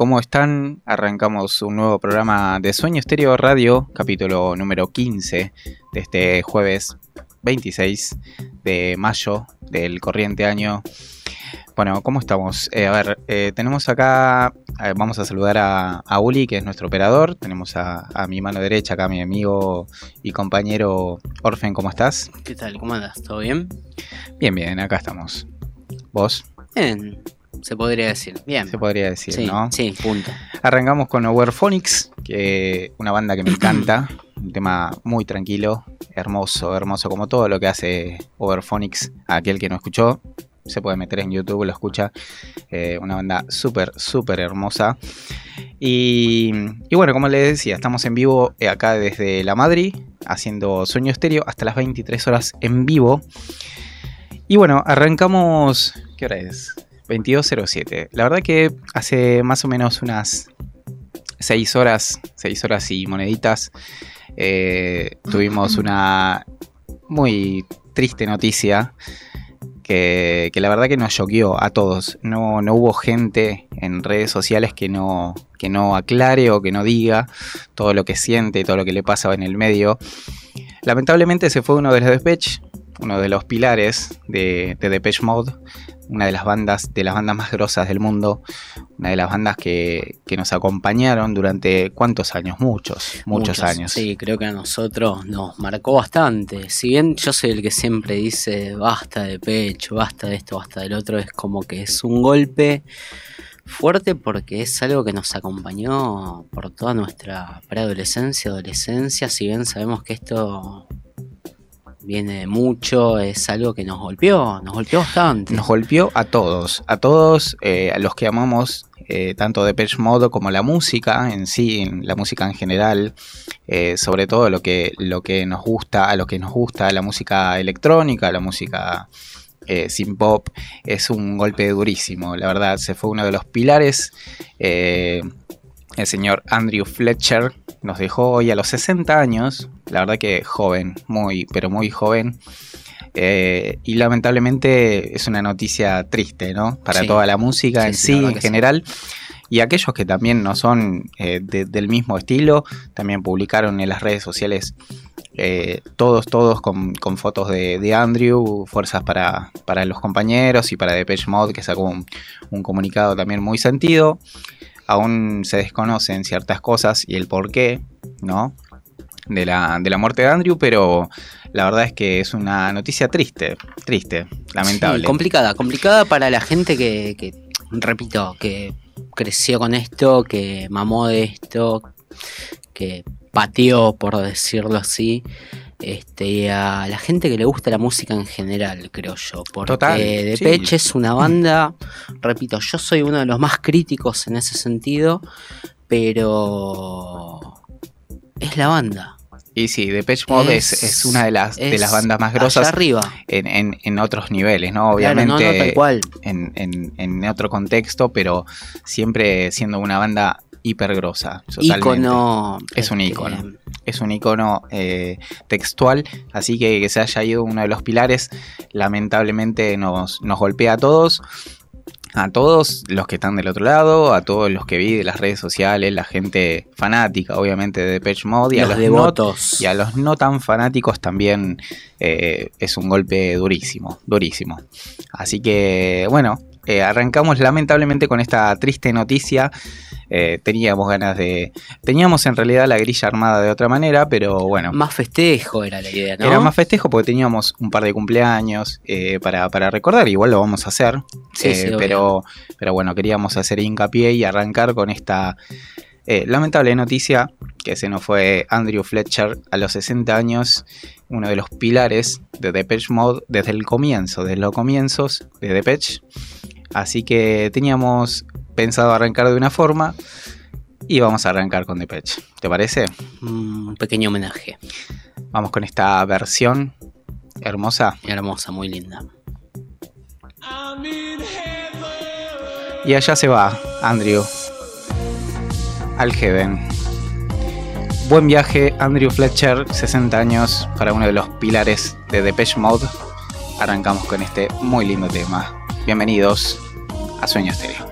¿Cómo están? Arrancamos un nuevo programa de Sueño Estéreo Radio, capítulo número 15 de este jueves 26 de mayo del corriente año. Bueno, ¿cómo estamos? Eh, a ver, eh, tenemos acá, eh, vamos a saludar a, Uli, que es nuestro operador. Tenemos a, mi mano derecha acá mi amigo y compañero Orfen, ¿cómo estás? ¿Qué tal? ¿Cómo andas? ¿Todo bien? Bien, bien, acá estamos. ¿Vos? Bien, se podría decir. Bien. Se podría decir, ¿no? Sí, punto. Arrancamos con Overphonics, que una banda que me encanta. un tema muy tranquilo, hermoso, hermoso, como todo lo que hace Overphonics. Aquel que no escuchó, se puede meter en YouTube, lo escucha. Eh, una banda súper, súper hermosa. Y, y, bueno, como les decía, estamos en vivo eh, acá desde La Madrid, haciendo Sueño Estéreo hasta las 23 horas en vivo. Y bueno, arrancamos. ¿Qué hora es? 2207. La verdad que hace más o menos unas 6 horas, 6 horas y moneditas, eh, tuvimos una muy triste noticia que, la verdad que nos choqueó a todos. No, no hubo gente en redes sociales que no, que no aclare o que no diga todo lo que siente, todo lo que le pasa en el medio. Lamentablemente se fue uno de los Depeche, uno de los pilares de, de Depeche Mode, una de las bandas, de las bandas más grosas del mundo, una de las bandas que, nos acompañaron durante cuántos años, muchos, muchos, años. Sí, creo que a nosotros nos marcó bastante. Si bien yo soy el que siempre dice basta de pecho, basta de esto, basta del otro, es como que es un golpe fuerte porque es algo que nos acompañó por toda nuestra preadolescencia, adolescencia, si bien sabemos que esto viene mucho, es algo que nos golpeó, nos golpeó bastante. Nos golpeó a todos, a todos, eh, a los que amamos eh, tanto Depeche Mode como la música en sí, la música en general, eh, sobre todo lo que, lo que nos gusta, a lo que nos gusta la música electrónica, la música sin pop, es un golpe durísimo, la verdad, se fue uno de los pilares. El señor Andrew Fletcher nos dejó hoy a los 60 años, la verdad que joven, muy, pero muy joven. Eh, y lamentablemente es una noticia triste, ¿no? Para toda la música en sí, en general. Y aquellos que también no son eh, del mismo estilo, también publicaron en las redes sociales eh, todos, todos con, fotos de, Andrew, fuerzas para, para, los compañeros y para Depeche Mode, que sacó un, un comunicado también muy sentido. Aún se desconocen ciertas cosas y el por qué, ¿no? De la, de la muerte de Andrew, pero la verdad es que es una noticia triste, triste, lamentable. complicada, complicada para la gente que, repito, que creció con esto, que mamó de esto, que pateó, por decirlo así. Este, a la gente que le gusta la música en general, creo yo. Porque Total, Depeche es una banda, repito, yo soy uno de los más críticos en ese sentido, pero es la banda. Y sí, Depeche Mode es, una de las, de las bandas más grosas arriba. En, otros niveles, ¿no? Obviamente En, otro contexto, pero siempre siendo una banda hiper grosa. Icono. Es un icono. Este, es un icono eh, textual, así que que se haya ido uno de los pilares, lamentablemente nos, nos golpea a todos a todos los que están del otro lado, a todos los que vi de las redes sociales, la gente fanática, obviamente, de Depeche Mode, y a los devotos. y a los no tan fanáticos también eh, es un golpe durísimo, durísimo. Así que, bueno, eh, arrancamos lamentablemente con esta triste noticia. Eh, teníamos ganas de. Teníamos en realidad la grilla armada de otra manera, pero bueno. Más festejo era la idea, ¿no? Era más festejo porque teníamos un par de cumpleaños eh, para, recordar, igual lo vamos a hacer. pero, pero bueno, queríamos hacer hincapié y arrancar con esta lamentable noticia que se nos fue Andrew Fletcher a los 60 años, uno de los pilares de Depeche Mode desde el comienzo, desde los comienzos de Depeche. Así que teníamos pensado arrancar de una forma y vamos a arrancar con Depeche. ¿Te parece? Un pequeño homenaje. Vamos con esta versión hermosa. Hermosa, muy linda. Y allá se va, Andrew. Al Heaven. Buen viaje, Andrew Fletcher, 60 años, para uno de los pilares de Depeche Mode. Arrancamos con este muy lindo tema. Bienvenidos a Sueño Estéreo.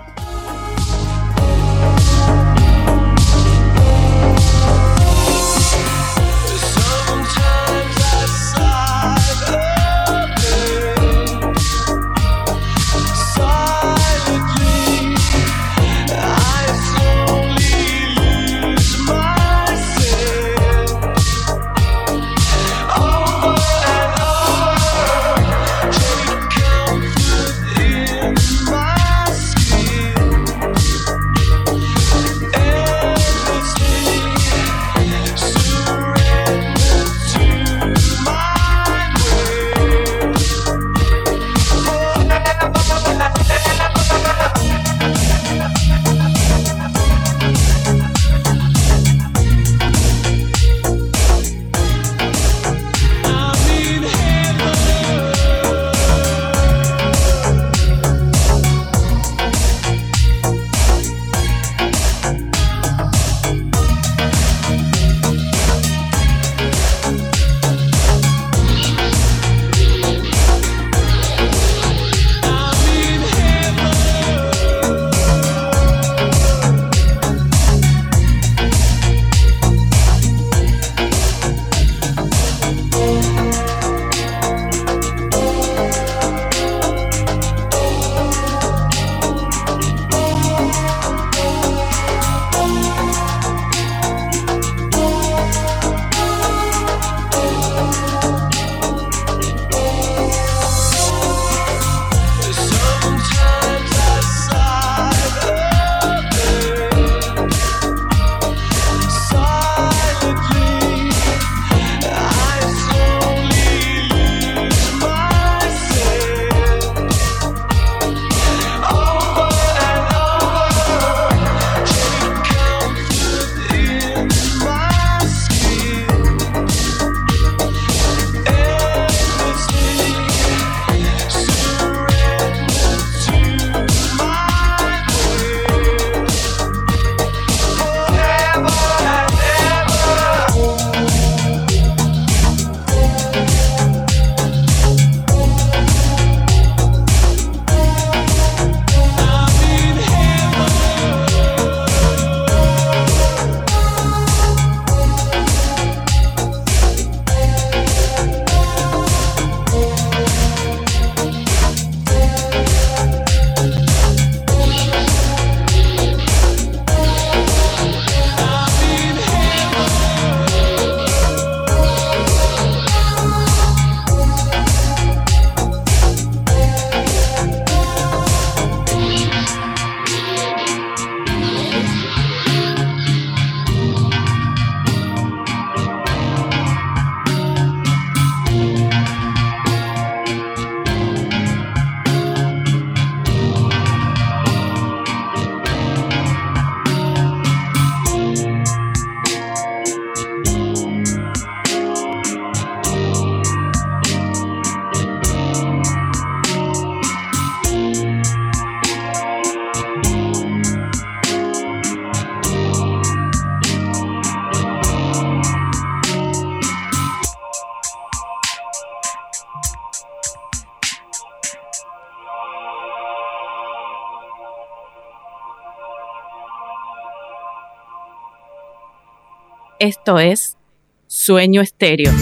Esto es Sueño Estéreo.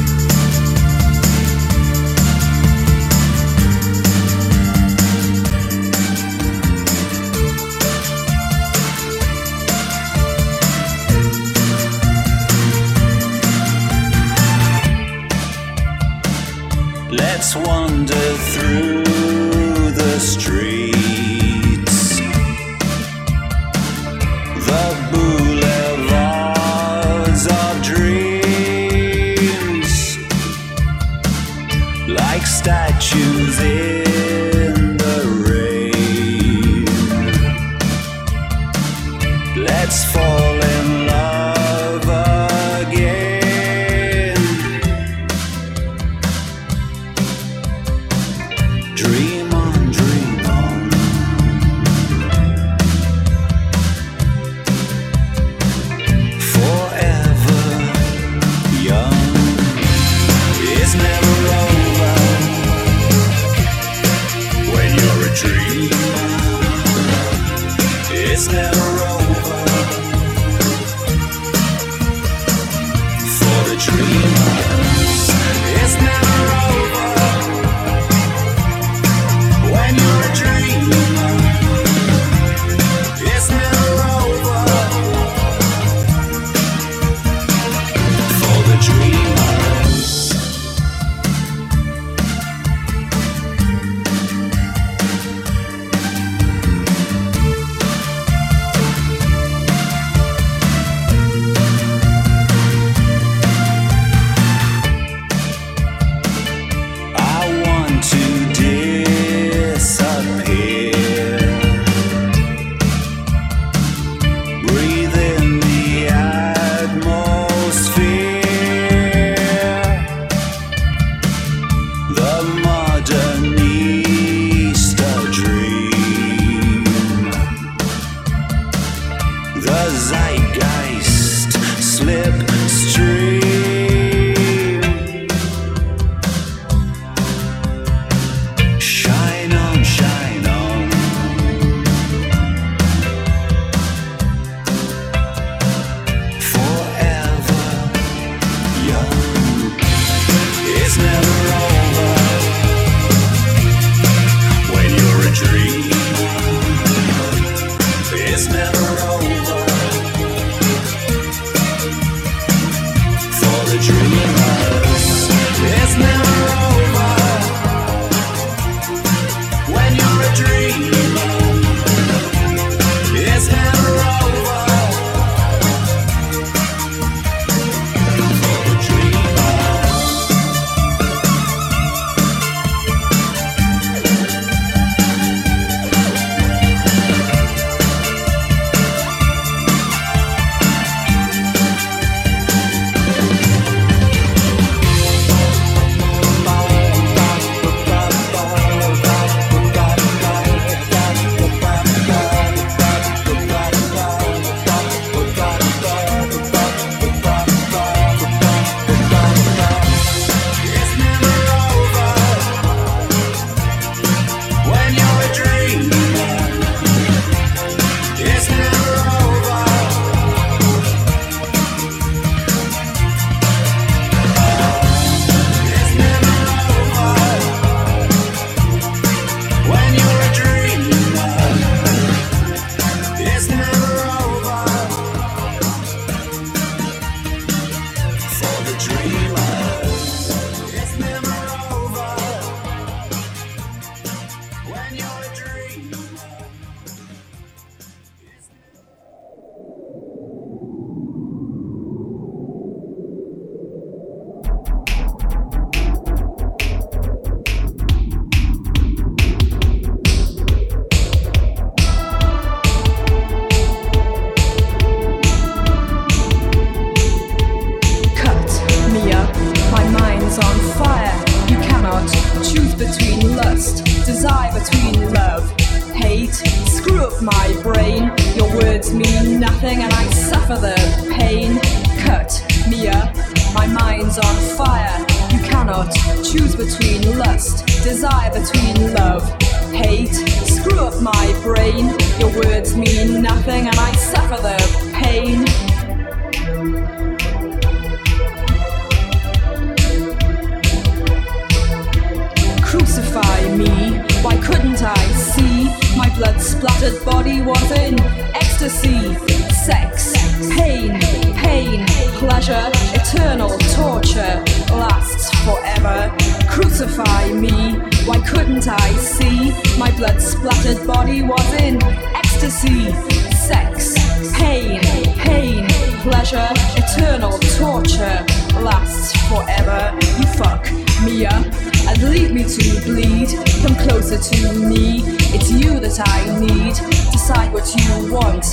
Crucify me, why couldn't I see? My blood splattered body was in ecstasy, sex, pain, pain, pleasure, eternal torture lasts forever. You fuck me up and leave me to bleed. Come closer to me, it's you that I need. Decide what you want,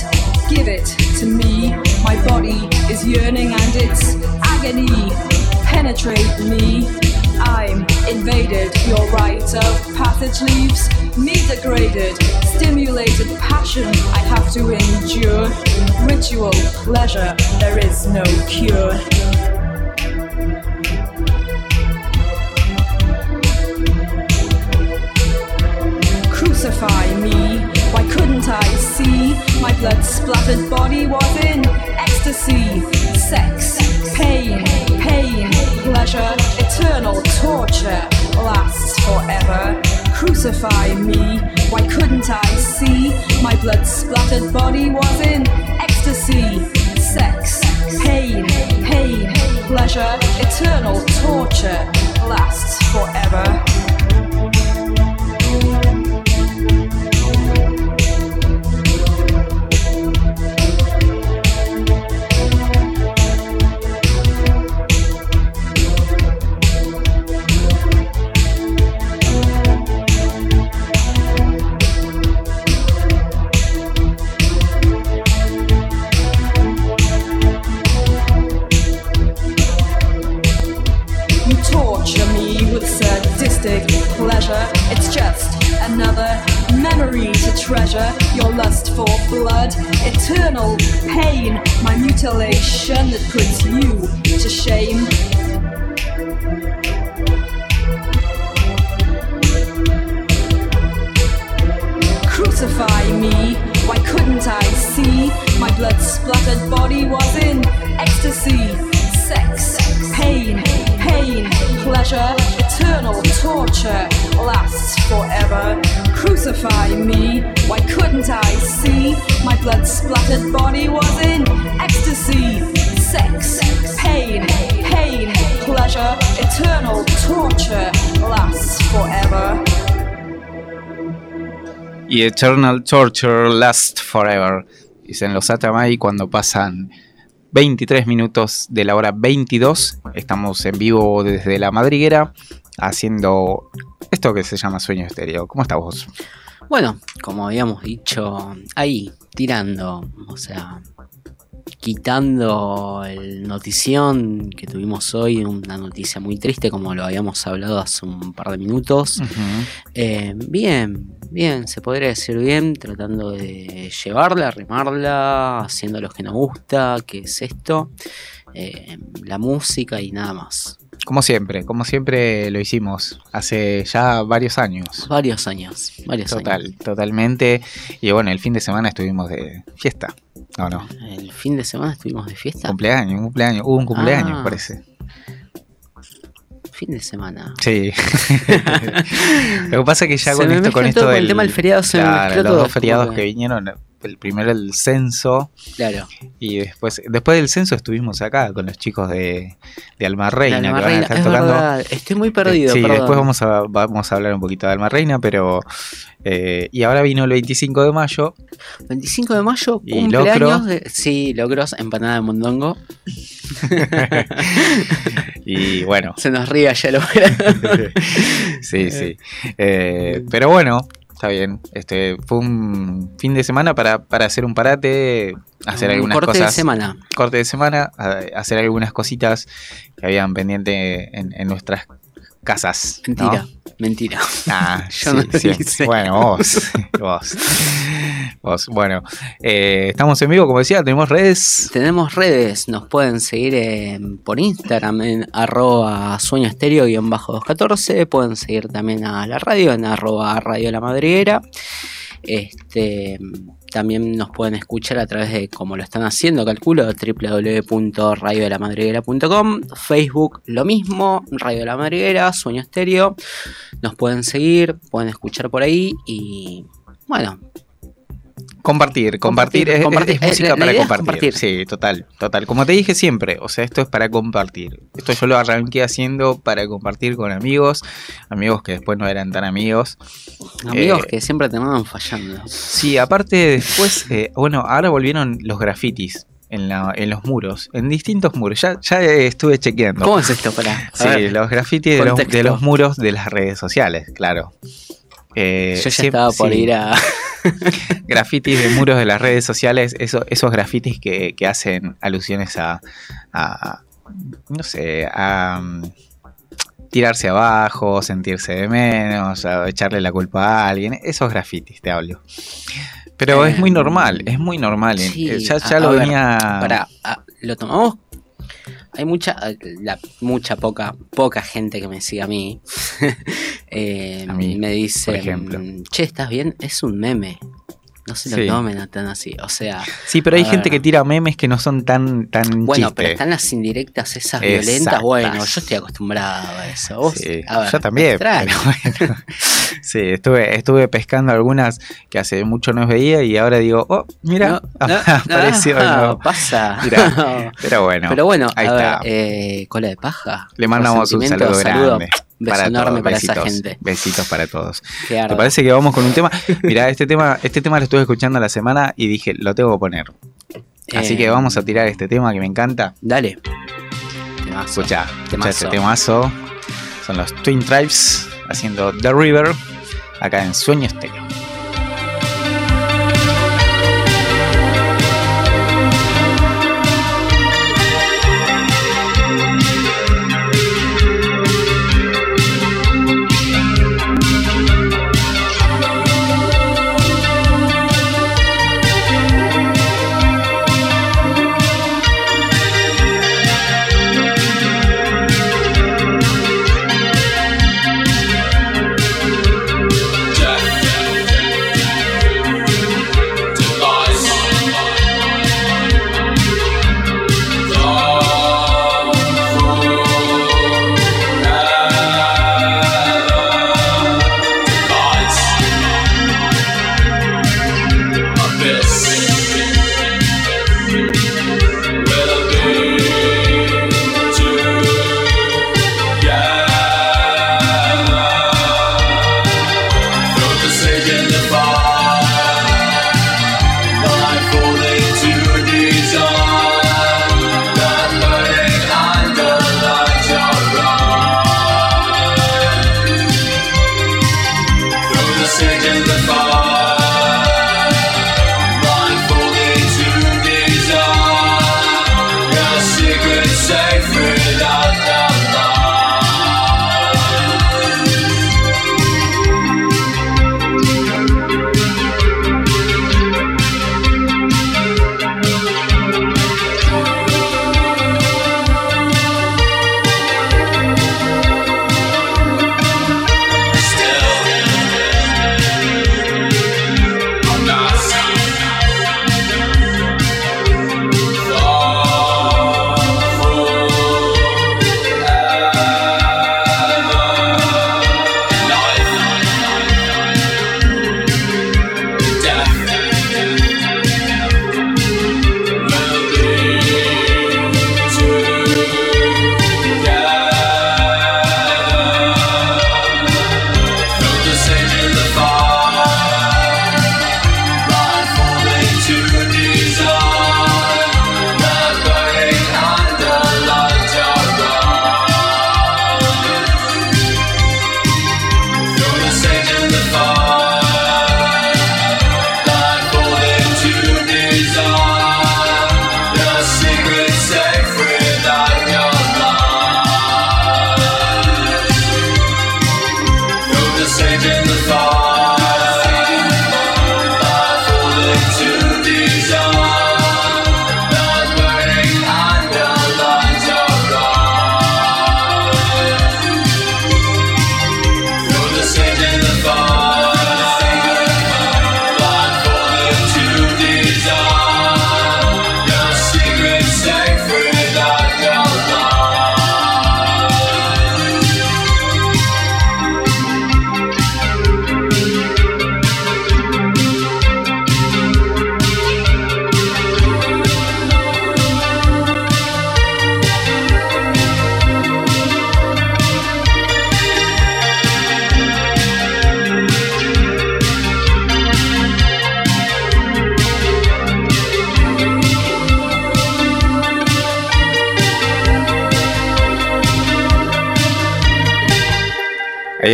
give it to me. My body is yearning and it's agony. Penetrate me. I'm invaded. Your right of passage leaves me degraded. Stimulated passion I have to endure. Ritual pleasure, there is no cure. Crucify me, why couldn't I see? My blood splattered body was in ecstasy, sex, pain, pain, pleasure, eternal torture lasts forever. Crucify me, why couldn't I see? My blood splattered body was in ecstasy, sex, pain, pain, pleasure, eternal torture lasts forever. Treasure. Your lust for blood, eternal pain, my mutilation that puts you to shame. Crucify me, why couldn't I see? My blood splattered body was in ecstasy, sex, pain, pain, pleasure, eternal torture lasts forever. Crucify me, why couldn't I see? My blood splattered body was in ecstasy, sex, pain, pain, pleasure, eternal torture lasts forever. Y Eternal Torture Last Forever. Dicen los Atamai cuando pasan 23 minutos de la hora 22. Estamos en vivo desde la madriguera haciendo esto que se llama Sueño Estéreo. ¿Cómo estás vos? Bueno, como habíamos dicho, ahí, tirando, o sea, quitando el notición que tuvimos hoy, una noticia muy triste, como lo habíamos hablado hace un par de minutos. Eh, bien, bien, se podría decir bien, tratando de llevarla, remarla, haciendo lo que nos gusta, que es esto, eh, la música y nada más. Como siempre, como siempre lo hicimos hace ya varios años. Varios años, varios Total, años. totalmente. Y bueno, el fin de semana estuvimos de fiesta. No, no. El fin de semana estuvimos de fiesta. Cumpleaños, un cumpleaños. Hubo un cumpleaños, Ah. parece. Fin de semana. Sí. Lo que pasa es que ya Se con esto, con esto todo con el del, tema del feriado, se me claro, mezcló los todo, dos feriados que- vinieron, el primero el censo Claro. y después después del censo estuvimos acá con los chicos de, de Alma Reina La que van a Alma estar es tocando. verdad, estoy muy perdido. sí, perdón. después vamos a, vamos a hablar un poquito de Alma Reina, pero eh, y ahora vino el 25 de mayo 25 de mayo, Y cumpleaños locro. de. Sí, locros, empanada de mondongo. y bueno, Se nos ríe allá lo sí, sí. Eh, pero bueno, está bien. Este fue un fin de semana para, para hacer un parate, hacer Un algunas corte cosas. de semana. corte de semana, a- hacer algunas cositas que habían pendiente en, en nuestras casas. ¿no? Mentira. Ah, Yo sí, no lo sí. hice. Bueno, vos, vos, vos. Bueno, eh, estamos en vivo, como decía, tenemos redes. Tenemos redes, nos pueden seguir en- por Instagram en arroba sueño estéreo 214, pueden seguir también a la radio en arroba radio la madriguera. Este, también nos pueden escuchar a través de, como lo están haciendo, calculo, www.radiolamadriguera.com, Facebook lo mismo, Radio de la Madriguera, Sueño Estéreo. Nos pueden seguir, pueden escuchar por ahí y bueno, Compartir, compartir, Compartir, es, es- compartir. es música la- para compartir. compartir. Sí, total, total. Como te dije siempre, o sea, esto es para compartir. Esto yo lo arranqué haciendo para compartir con amigos, amigos que después no eran tan amigos. Amigos Eh, que siempre terminaban fallando. Sí, aparte después, eh, bueno, ahora volvieron los grafitis en, la- en los muros, en distintos muros. Ya, ya estuve chequeando. ¿Cómo es esto? Para, Sí, los grafitis de los, contexto. de los muros de las redes sociales, claro. Eh, Yo ya estaba por sí, ir a. Grafitis de muros de las redes sociales, eso- esos grafitis que, que hacen alusiones a, a- no sé, a mm, tirarse abajo, sentirse de menos, a echarle la culpa a alguien, esos grafitis te hablo. Pero es muy Em, normal, es muy normal. eh, sí, ya ya a- lo a ver, venía... Para, lo tomamos. Hay mucha, la, mucha poca, poca gente que me sigue a mí. Eh, A mí, me dice, che, ¿estás bien? Es un meme. No se lo Sí. tomen tan así. O sea, Sí, pero hay gente ver. que tira memes que no son tan, tan bueno, chiste. pero están las indirectas esas Exactas. violentas. Bueno, yo estoy acostumbrado a eso. Vos, Sí, a ver, yo también. extraño. pero bueno. sí, estuve, estuve pescando algunas que hace mucho no veía y ahora digo, oh, mira, No, no, apareció. no, no. pasa. Mirá, Pero bueno, Pero bueno, ahí a está. ver, eh, cola de paja. le mandamos un resentimiento, saludo grande. Beso para enorme todos, para besitos, esa gente. Besitos para todos. ¿Te parece que vamos con un tema? Mira, este tema, este tema lo estuve escuchando la semana y dije, lo tengo que poner. Así Eh, que vamos a tirar este tema que me encanta. Dale. Temazo. Escucha, escucha este temazo. Son los Twin Tribes haciendo The River acá en Sueño Estéreo.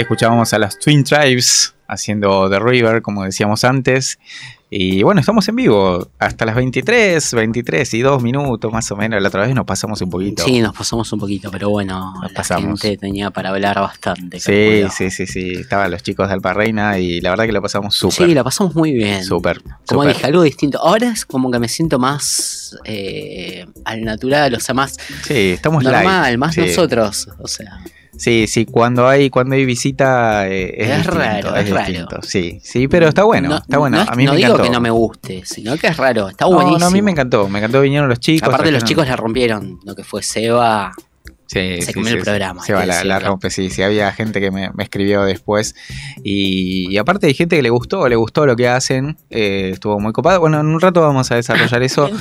Ahí escuchábamos a las Twin Tribes haciendo The River, como decíamos antes. Y bueno, estamos en vivo hasta las 23, 23 y 2 minutos más o menos. La otra vez nos pasamos un poquito. Sí, nos pasamos un poquito, pero bueno, Nos la pasamos. gente tenía para hablar bastante. Sí, sí, sí, sí. Estaban los chicos de Alpa Reina y la verdad que lo pasamos súper. Sí, la pasamos muy bien. Súper. Como dije, algo distinto. Ahora es como que me siento más eh, al natural, o sea, más Sí, estamos normal, live. más Sí. nosotros. O sea, Sí, sí, cuando hay, cuando hay visita eh, es, Es distinto, raro, es raro. distinto. Sí, sí, pero está bueno, no, está bueno. no a mí no me digo encantó. que no me guste, sino que es raro, está buenísimo. no, a mí me encantó, me encantó, vinieron los chicos. Aparte los chicos la rompieron, lo que fue Seba. Sí, Se sí, comió sí, el programa, Se va la, rompe, sí, sí. Había gente que me, me escribió después. Y, y aparte hay gente que le gustó, le gustó lo que hacen. eh, estuvo muy copado. Bueno, en un rato vamos a desarrollar eso.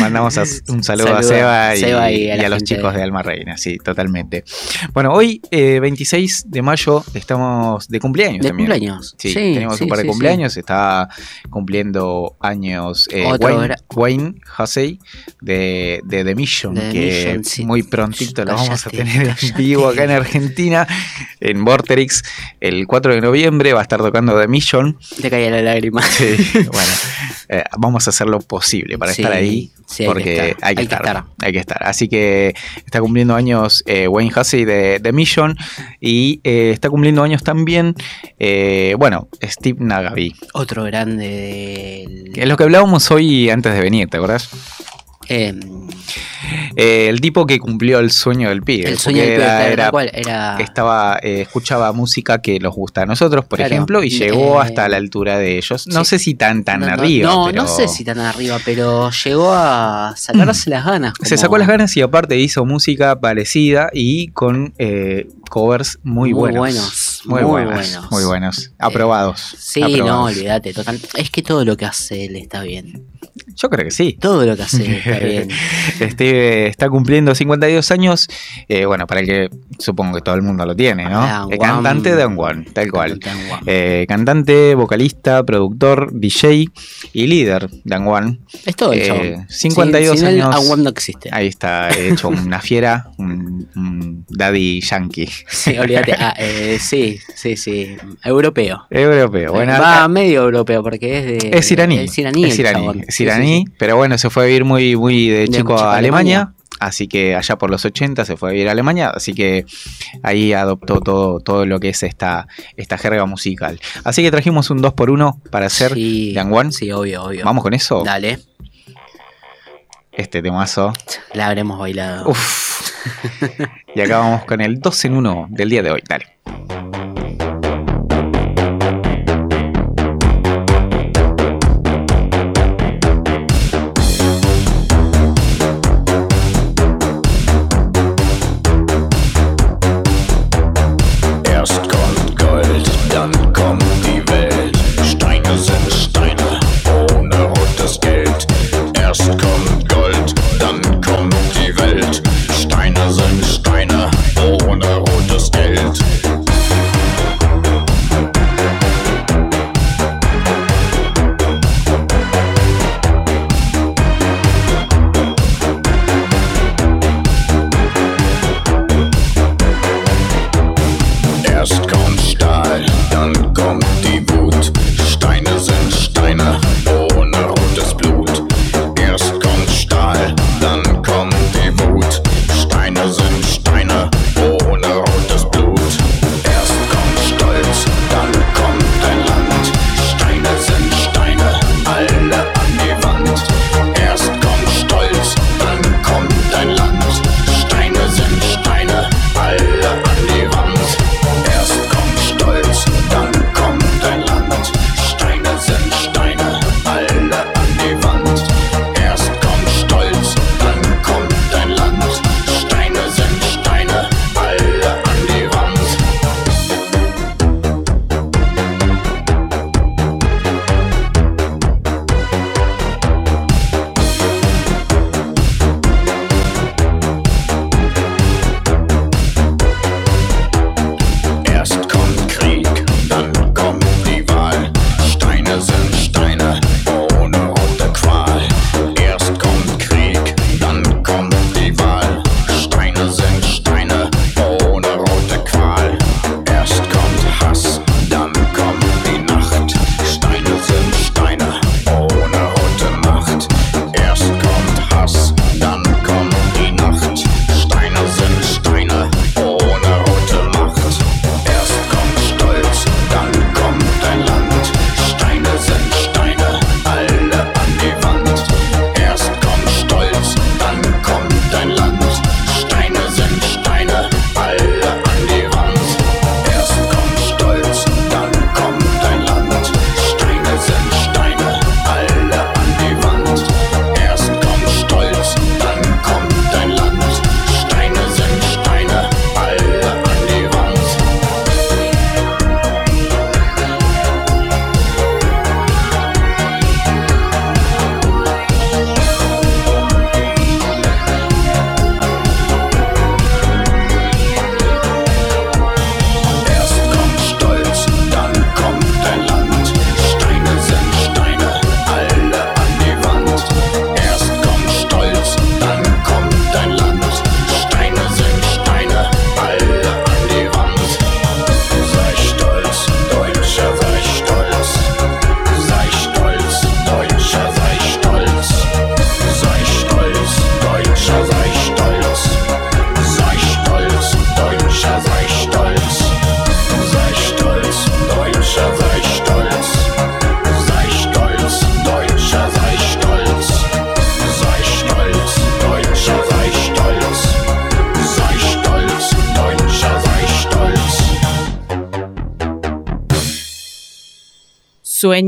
Mandamos a- un saludo a Seba, a y, Seba y y a los chicos de- Alma Reina, sí, totalmente. Bueno, hoy, eh, 26 de mayo, estamos de cumpleaños De también. cumpleaños. Sí, Sí, tenemos sí, un par de sí, cumpleaños. Está cumpliendo años eh, Wayne, Wayne Hussey de, de The Mission, De que Mission, sí. muy prontito lo vamos a Cállate, tener en vivo acá en Argentina, en Vorterix, el 4 de noviembre. Va a estar tocando The Mission. Te caía la lágrima. Sí, bueno, eh, vamos a hacer lo posible para estar ahí. Sí, hay que porque hay, que, hay que estar, hay que estar. Así que está cumpliendo años eh, Wayne Hussey de, de Mission y eh, está cumpliendo años también, eh, bueno, Steve Nagaby. Otro grande del. Que es lo que hablábamos hoy antes de venir, ¿te acordás? Em, Eh, el tipo que cumplió el sueño del pibe. el sueño del pibe, era- claro, era- tal cual, era. estaba eh, escuchaba música que nos gusta a nosotros, por Claro, ejemplo, y llegó eh, hasta la altura de ellos. No sí. sé si tan tan no, no, arriba. No, pero no sé si tan arriba, pero llegó a sacarse las ganas. Se sacó las ganas y aparte hizo música parecida y con covers muy, Muy buenos. buenos, Muy, muy buenos. buenos. Muy buenos. Aprobados. Sí, aprobados. no, olvídate, total. Es que todo lo que hace él está bien. Yo creo que sí. Todo lo que hace está bien. Este, está cumpliendo 52 años. eh, bueno, para el que supongo que todo el mundo lo tiene, ¿no? Eh, cantante de Don Juan, tal cual. Juan. Eh, cantante, vocalista, productor, DJ y líder de Dan Juan. es todo eh, chabón. 52 sin, sin años. No existe. Ahí está hecho una fiera, un, un daddy yankee. Sí, olvídate. Ah, sí, sí, sí. Europeo. Europeo. Bueno, Va medio europeo porque es de. es iraní. Es iraní. Es iraní. Iraní, pero bueno, se fue a vivir muy, muy de De chico a Alemania. Alemania. Así que allá por los 80 se fue a vivir a Alemania, así que ahí adoptó todo, todo lo que es esta, esta jerga musical. Así que trajimos un 2x1 para hacer Sí, Juan. Sí, obvio, obvio. Vamos con eso. Dale, Este temazo. la habremos bailado. Uf. y acá vamos con el 2 en 1 del día de hoy. Dale.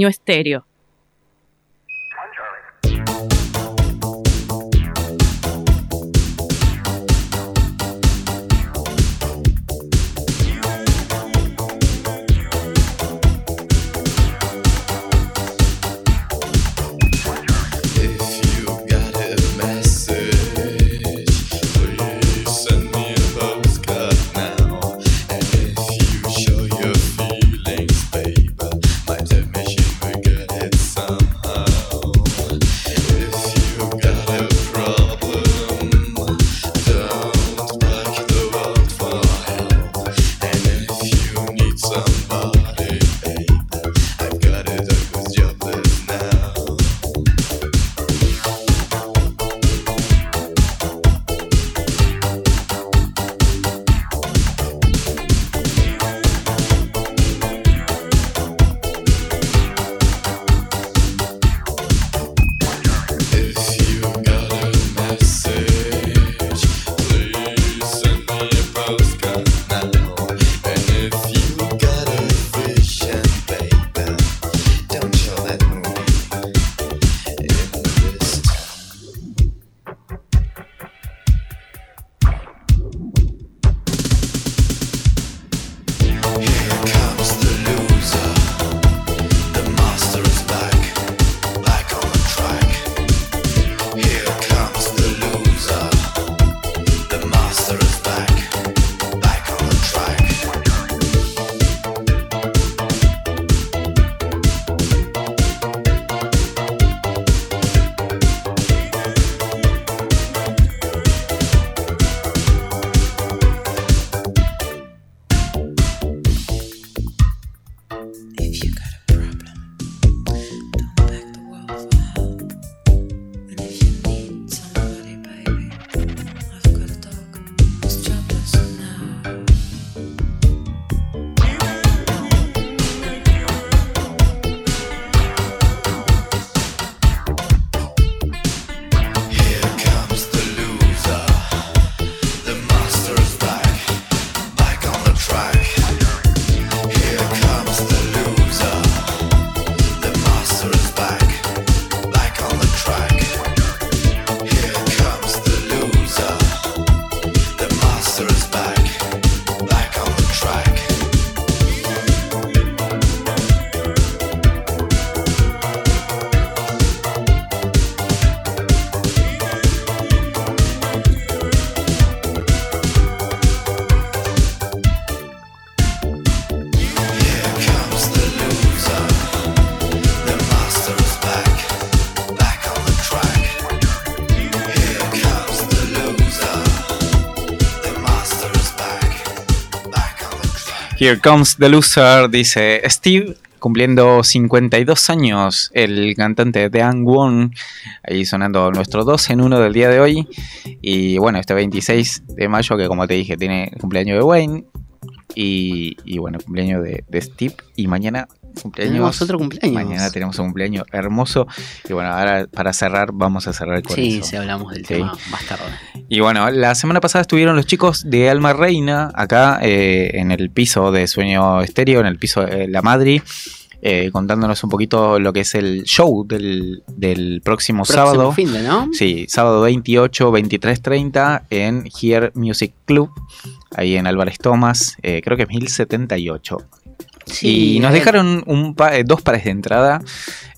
Estéreo. Here Comes the Loser, dice Steve, cumpliendo 52 años, el cantante de Ang Won, ahí sonando nuestro 2 en 1 del día de hoy. Y bueno, este 26 de mayo, que como te dije, tiene cumpleaños de Wayne. Y, y bueno, cumpleaños de, de Steve. Y mañana cumpleaños. Tenemos otro cumpleaños. Mañana tenemos un cumpleaños hermoso. Y bueno, ahora para cerrar, vamos a cerrar con Sí, eso. sí, hablamos del Sí. tema más tarde. Y bueno, la semana pasada estuvieron los chicos de Alma Reina acá eh, en el piso de Sueño Estéreo, en el piso de La Madri, eh, contándonos un poquito lo que es el show del, del próximo, Próximo sábado. fin de, ¿no? Sí, sábado 28, 23, 30 en Here Music Club, ahí en Álvarez Thomas, eh, creo que es 1078. Sí, y nos ver. dejaron un pa- eh, dos pares de entrada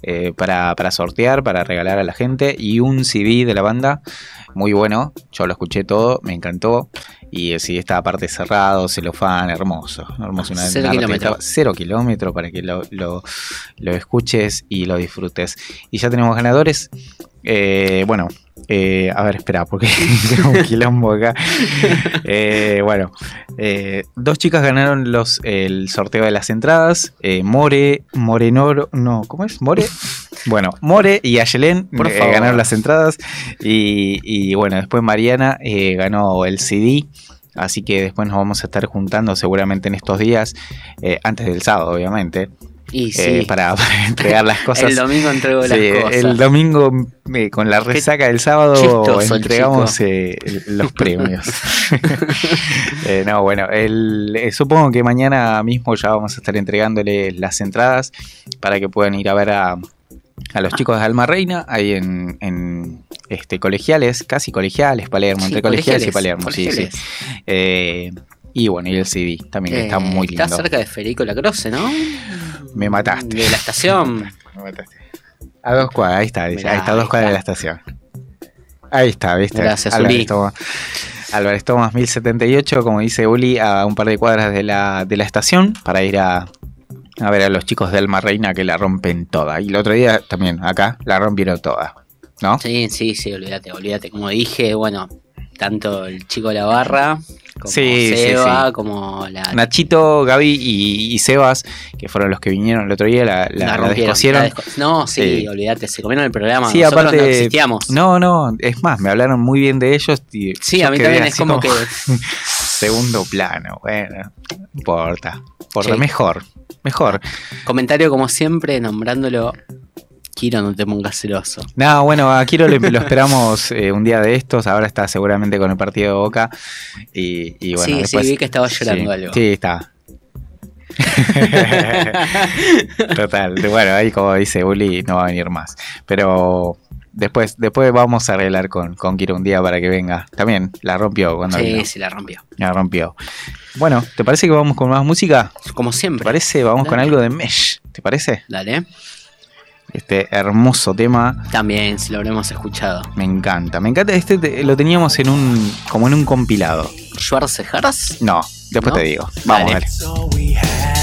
eh, para, para sortear, para regalar a la gente y un CD de la banda. Muy bueno, yo lo escuché todo, me encantó. Y el CD está aparte cerrado, celofán, hermoso. hermoso una- Cero kilómetro. estaba- cero kilómetro para que lo, lo- lo escuches y lo disfrutes. Y ya tenemos ganadores. Eh, bueno, eh, a ver, espera, porque tengo un quilombo acá. Eh, bueno, eh, dos chicas ganaron los, el sorteo de las entradas. eh, More, Morenoro, no, ¿cómo es? More. Bueno, More y Ayelen eh, ganaron las entradas. Y, y bueno, después Mariana ganó el CD. Así que después nos vamos a estar juntando seguramente en estos días, antes del sábado, obviamente. Y sí, eh, para, para entregar las cosas. el domingo entrego las Sí, cosas. el domingo eh, con la resaca del sábado chistoso entregamos eh, los premios. Eh, no, bueno, el- supongo que mañana mismo ya vamos a estar entregándole las entradas para que puedan ir a ver a, a los chicos de Alma Reina ahí en, en, este colegiales, casi colegiales, Palermo, Sí, entre colegiales, y colegiales, Palermo, sí, sí. colegiales. Eh, y bueno, y el CD también, que está muy lindo. Está cerca de Federico Lacroce, ¿no? Me mataste. De la estación. Me mataste. A dos cuadras, ahí está, Mirá, ahí está, a dos cuadras de la estación. Ahí está, ¿viste? Gracias, Álvarez. Tomás. Álvarez Tomás 1078, como dice Uli, a un par de cuadras de la, de la estación para ir a, a ver a los chicos de Alma Reina que la rompen toda. Y el otro día también, acá, la rompieron toda. ¿No? Sí, sí, sí, olvídate, olvídate. Como dije, bueno, tanto el chico de la barra, como Sí, Seba, sí. como la, Nachito, Gaby y, y Sebas, que fueron los que vinieron el otro día, la, la, la rompieron, descosieron. desco- no, sí, Sí. olvídate, se comieron el programa. Sí, Nosotros aparte. no existíamos. No, no, es más, me hablaron muy bien de ellos. Y sí, a mí también es como que. Segundo plano, bueno, no importa. Por lo mejor, mejor. Comentario como siempre, nombrándolo. Kiro, no te pongas celoso. No, bueno, a Kiro le- lo esperamos eh, un día de estos. Ahora está seguramente con el partido de Boca. Y, y bueno, sí, después, sí, vi que estaba llorando sí, algo. Sí, está. Total. Bueno, ahí como dice Uli, no va a venir más. Pero después, después vamos a arreglar con, con Kiro un día para que venga. También la rompió cuando sí, vino. sí, la rompió. La rompió. Bueno, ¿te parece que vamos con más música? Como ¿Te siempre. parece? Vamos con algo de Mesh. ¿Te parece? Dale. Este hermoso tema. También, si lo habremos escuchado. Me encanta. Me encanta. Este te- lo teníamos en un. como en un compilado. Schwarzenegger. No, después ¿No? te digo. Vamos, Dale. dale.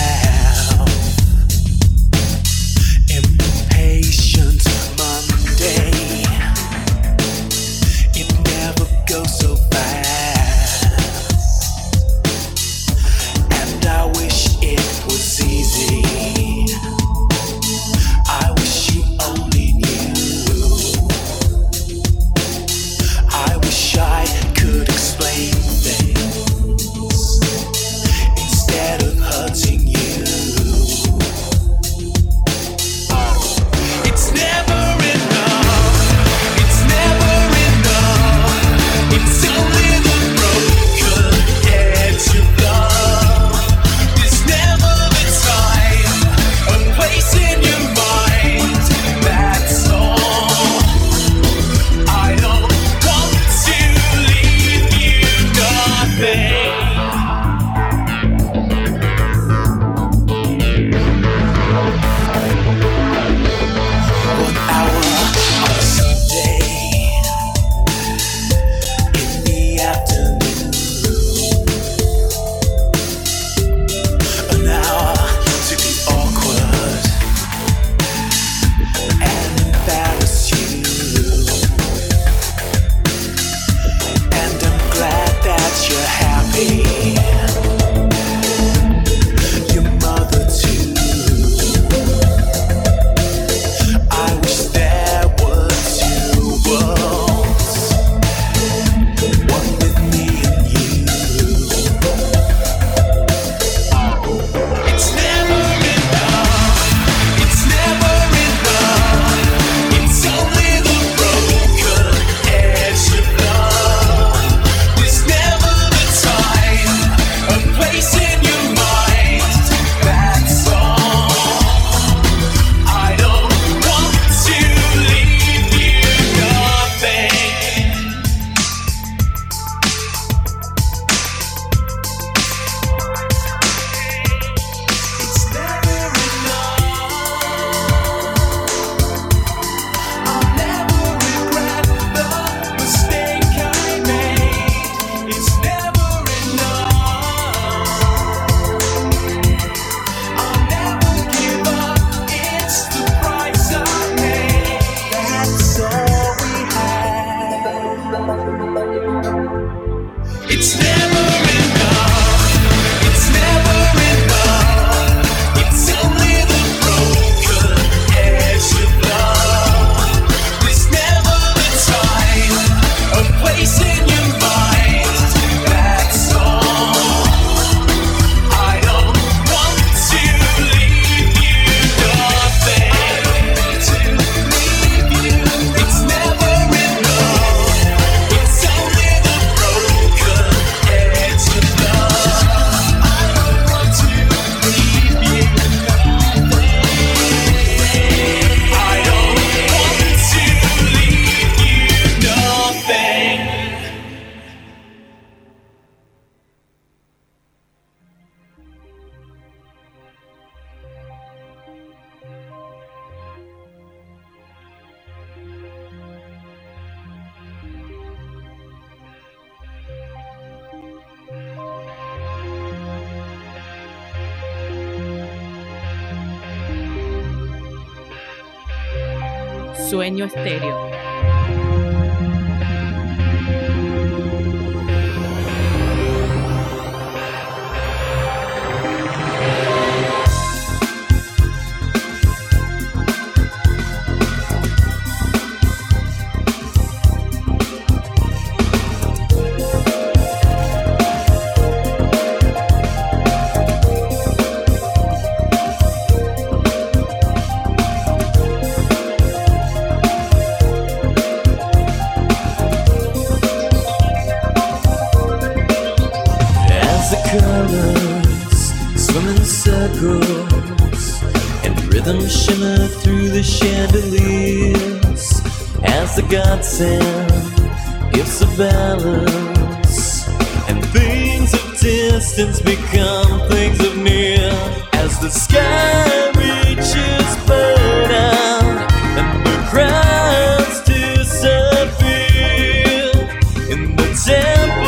simple.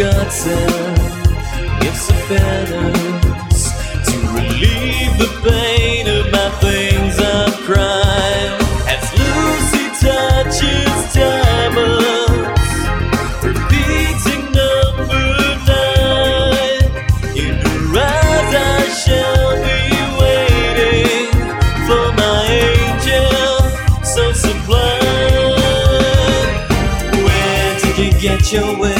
Godsend, gifts of feathers to relieve the pain of my things of crime. As Lucy touches diamonds, repeating number nine, in her eyes I shall be waiting for my angel so sublime. Where did you get your way?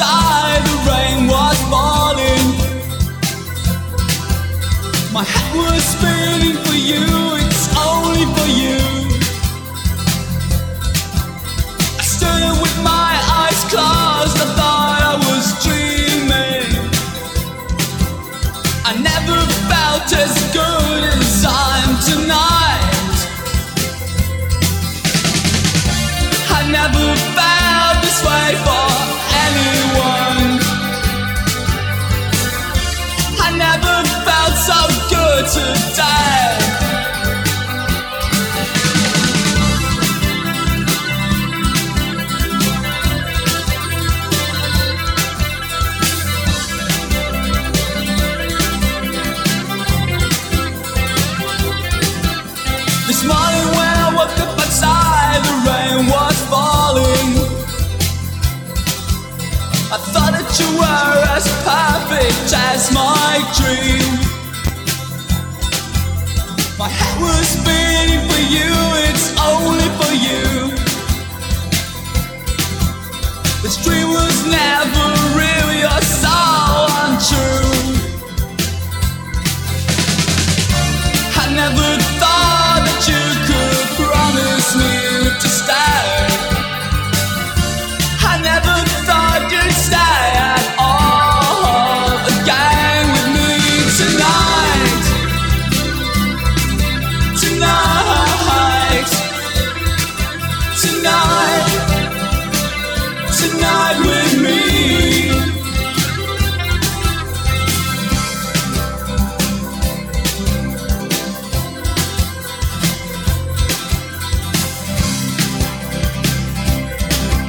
outside, the rain was falling. My head was spinning for you, as my dream. My head was spinning for you, it's only for you. This dream was never real, you're so untrue.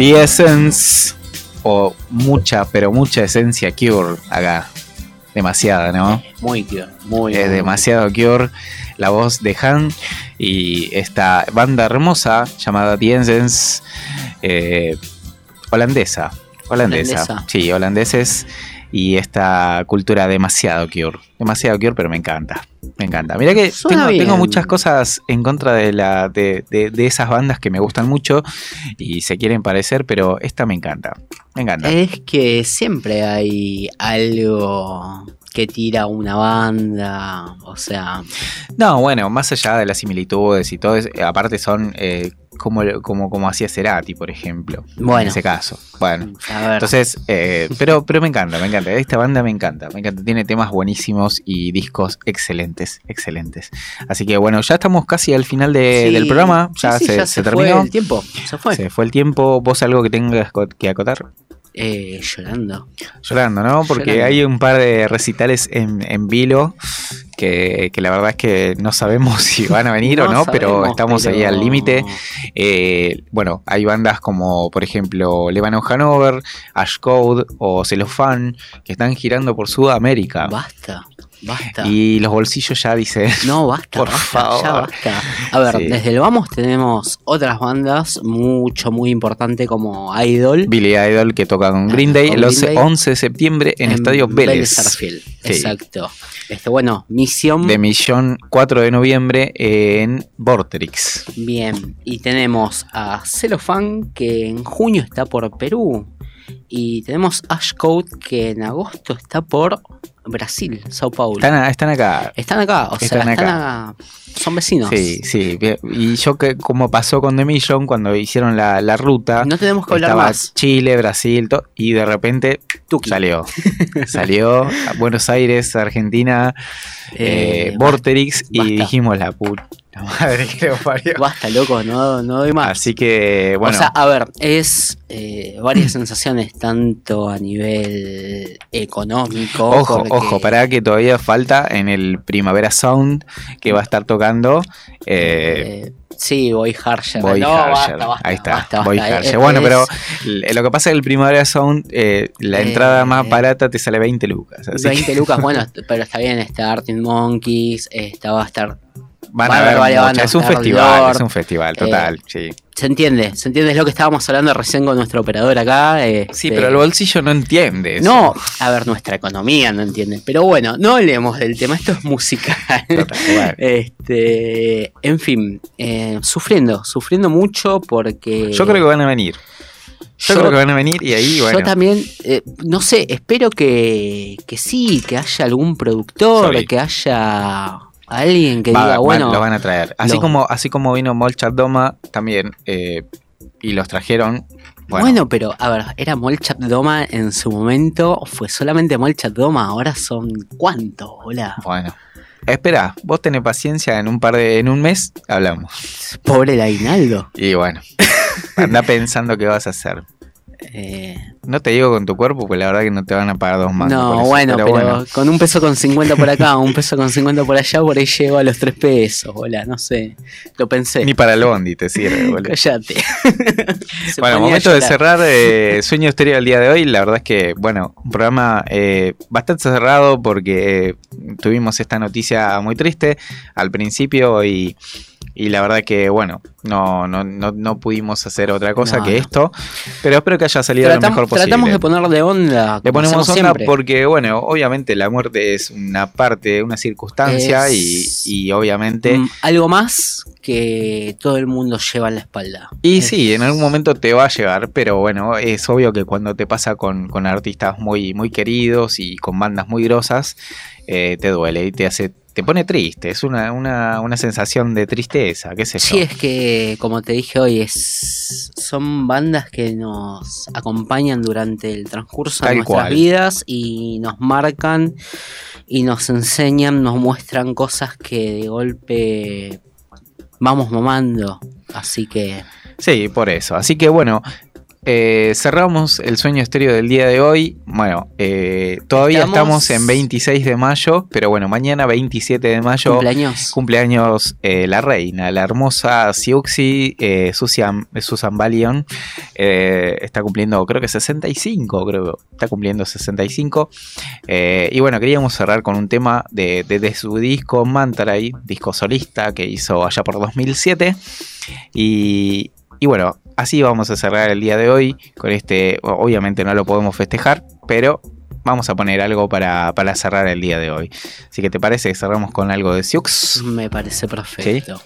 The Essence, o mucha, pero mucha esencia Cure acá. Demasiada, ¿no? Muy cute, muy Es muy- demasiado Cure. La voz de Han y esta banda hermosa llamada The Essence, eh, holandesa. holandesa. Holandesa. Sí, holandeses. Y esta cultura demasiado Cure. Demasiado Cure, pero me encanta. Me encanta. Mira que tengo, muchas cosas en contra de, la, de, de- de esas bandas que me gustan mucho y se quieren parecer, pero esta me encanta. Me encanta. Es que siempre hay algo que tira una banda, o sea, No, bueno, más allá de las similitudes y todo, es- aparte son eh, como, como, como hacía Cerati, por ejemplo. En Bueno. ese caso. Bueno. Entonces, eh, pero, pero me encanta, me encanta. Esta banda me encanta, me encanta. Tiene temas buenísimos y discos excelentes, excelentes. Así que bueno, ya estamos casi al final de- sí, del programa. Ya, sí, sí, se, ya se se, terminó. fue el tiempo, se fue. Se fue el tiempo. ¿Vos algo que tengas que acotar? Eh, llorando. Llorando, ¿no? Porque Llorando. hay un par de recitales en, en vilo que, que la verdad es que no sabemos si van a venir o no, pero estamos ahí al límite. Eh, bueno, hay bandas como, por ejemplo, Lebanon Hanover, Ash Code o Cellophane que están girando por Sudamérica. Basta, basta. Y los bolsillos ya dicen. No, basta, Por basta, favor. ya basta. A ver, Sí. desde el Vamos tenemos otras bandas mucho, muy importante como Idol. Billy Idol que toca con Green Day Con el Green 11, Day. 11 de septiembre en, Estadio Vélez. Sí. exacto. Este, bueno, Misión. De Millón 4 de noviembre en Vorterix. Bien, y tenemos a Cellophane que en junio está por Perú. Y tenemos Ash Code que en agosto está por Brasil, Sao Paulo. Están, están acá. Están acá, o sea, Están están acá. Son vecinos. Sí, sí. Y yo que como pasó con The Mission cuando hicieron la, la ruta. No tenemos que hablar más. Chile, Brasil, to- y de repente Tuki. salió. salió a Buenos Aires, Argentina, eh, Eh, Vorterix, y dijimos la puta madre que lo parió. Basta, loco, no, no doy más. Así que, bueno. O sea, a ver, es eh, varias sensaciones, tanto a nivel económico. Ojo, porque- ojo, para que todavía falta en el Primavera Sound que va a estar tocando eh, eh, sí, Boy Harsher. Boy no, Harsher. basta, basta, Ahí está, basta, Boy. Harsher. Bueno, pero lo que pasa es que el Primavera Sound, la entrada más barata te sale 20 lucas. Así 20 que lucas, bueno, pero está bien, está Arctic Monkeys, está, va a estar. Van van a haber Es un festival, es un festival, total, sí. Se entiende, se entiende, es lo que estábamos hablando recién con nuestro operador acá. este- Sí, pero el bolsillo no entiende. eso. No, a ver, nuestra economía no entiende. Pero bueno, no hablemos del tema, esto es musical. Total, bueno. Este, en fin, eh, sufriendo, sufriendo mucho porque. Yo creo que van a venir. Yo, creo que van a venir y ahí, bueno. Yo también, eh, no sé, espero que, que sí, que haya algún productor, Sorry. que haya alguien que va- diga, va- bueno, lo van a traer. Así lo- como, así como vino Molchat Doma también, eh, y los trajeron. bueno. Bueno, pero a ver, era Molchat Doma en su momento, fue solamente Molchat Doma, ahora son ¿cuánto? Hola, bueno. Espera, vos tenés paciencia, en un par de, en un mes hablamos. pobre el aguinaldo. Y bueno, anda pensando qué vas a hacer. Eh, No te digo con tu cuerpo, porque la verdad que no te van a pagar dos por no, eso, bueno, pero, con un peso con 50 por acá, un peso con 50 por allá, por ahí llego a los 3 pesos, hola, no sé, lo pensé. Ni para el bondi te sirve, boludo. Cállate. Bueno, momento de cerrar eh, Sueño Estéreo del día de hoy. La verdad es que, bueno, un programa eh, bastante cerrado porque eh, tuvimos esta noticia muy triste al principio y, y la verdad que, bueno, no, no, no, no pudimos hacer otra cosa No, que no. esto. Pero espero que haya salido lo mejor posible. tratamos de ponerle onda. Le ponemos onda siempre. porque, bueno, obviamente la muerte es una parte, una circunstancia Es- y, y obviamente... Mm, algo más que todo el mundo lleva en la espalda. Y Es- sí, en algún momento te va a llegar, pero bueno, es obvio que cuando te pasa con, con artistas muy, muy queridos y con bandas muy grosas, eh, te duele y te hace, te pone triste, es una, una, una sensación de tristeza, qué sé yo. Sí, es que, como te dije hoy, es, son bandas que nos acompañan durante el transcurso Tal de nuestras cual. vidas y nos marcan y nos enseñan, nos muestran cosas que de golpe vamos mamando. Así que Sí, por eso. Así que bueno, eh, cerramos el sueño estéreo del día de hoy. Bueno, eh, todavía estamos... Estamos- en 26 de mayo, pero bueno, mañana 27 de mayo. cumpleaños. Cumpleaños eh, la reina, la hermosa Siuxi, Susan, Susan Balion, está cumpliendo creo que 65, creo que está cumpliendo 65. Eh, y bueno, queríamos cerrar con un tema de, de- de su disco Mantray, disco solista que hizo allá por 2007. Y, y bueno, así vamos a cerrar el día de hoy con este, obviamente no lo podemos festejar, pero... Vamos a poner algo para, para cerrar el día de hoy. Así que te parece que cerramos con algo de Siux Me parece perfecto.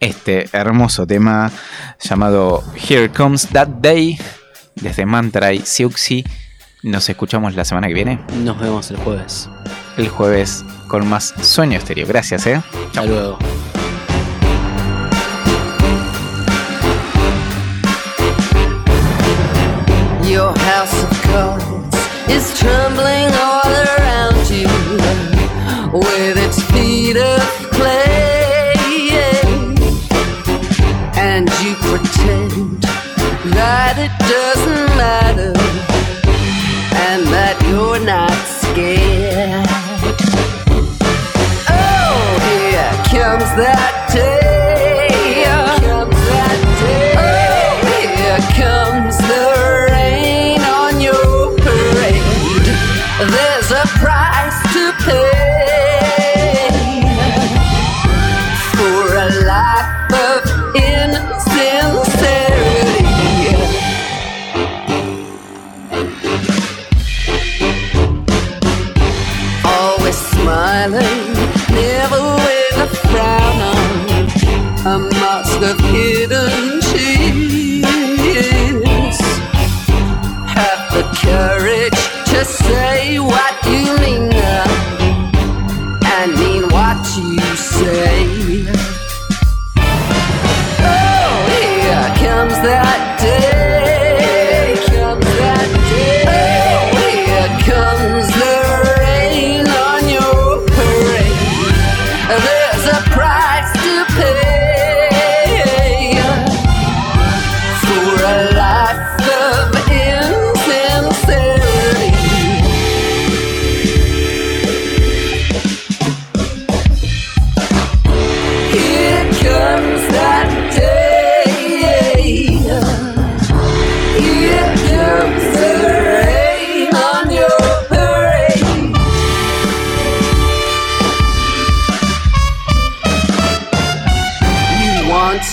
este hermoso tema llamado Here Comes That Day desde Mantra y Siuxi. Nos escuchamos la semana que viene, Nos vemos el jueves. el jueves, con más Sueño Estéreo. Gracias, ¿eh? Hasta luego. Is trembling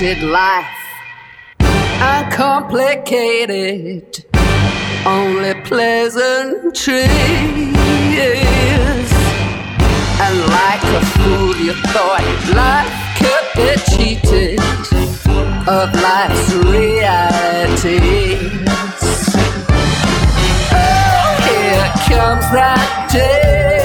blessed life. Uncomplicated, only pleasantries. And like a fool, you thought life could be cheated of life's realities. Oh, here comes that day.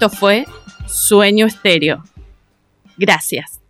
Esto fue Sueño Estéreo. Gracias.